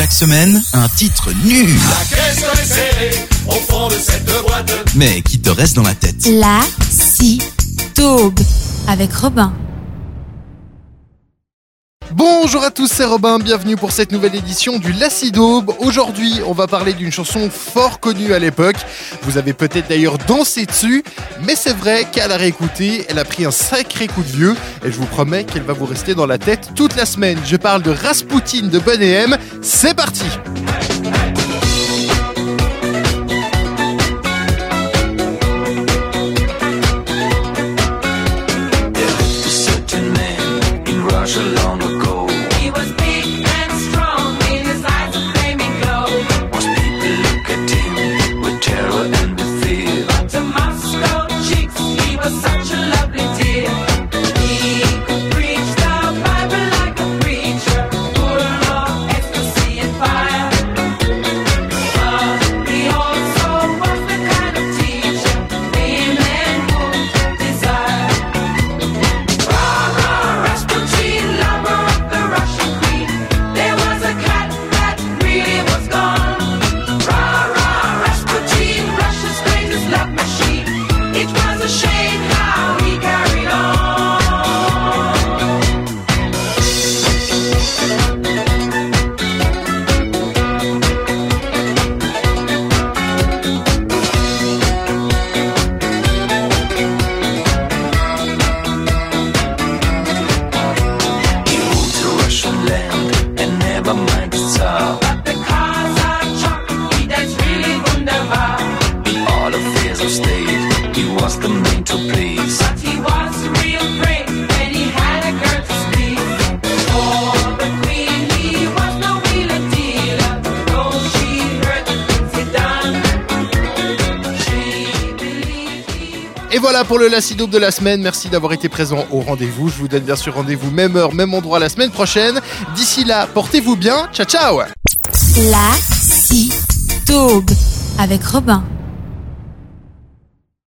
Chaque semaine, un titre nul. au fond de cette boîte. Mais qui te reste dans la tête? La si taube avec Robin. Bonjour à tous, c'est Robin, bienvenue pour cette nouvelle édition du Lacidaube. Aujourd'hui, on va parler d'une chanson fort connue à l'époque. Vous avez peut-être d'ailleurs dansé dessus, mais c'est vrai qu'à la réécouter, elle a pris un sacré coup de vieux et je vous promets qu'elle va vous rester dans la tête toute la semaine. Je parle de Rasputin de Bonnet M. C'est parti! To please. But he was real great when he had a girl to speak. For the queen, he was no wheeler dealer. Though she heard the things he done, she believed he was. Et voilà pour le Lacidaube de la semaine. Merci d'avoir été présent au rendez-vous. Je vous donne bien sûr rendez-vous même heure, même endroit la semaine prochaine. D'ici là, portez-vous bien. Ciao, ciao La si taube avec Robin.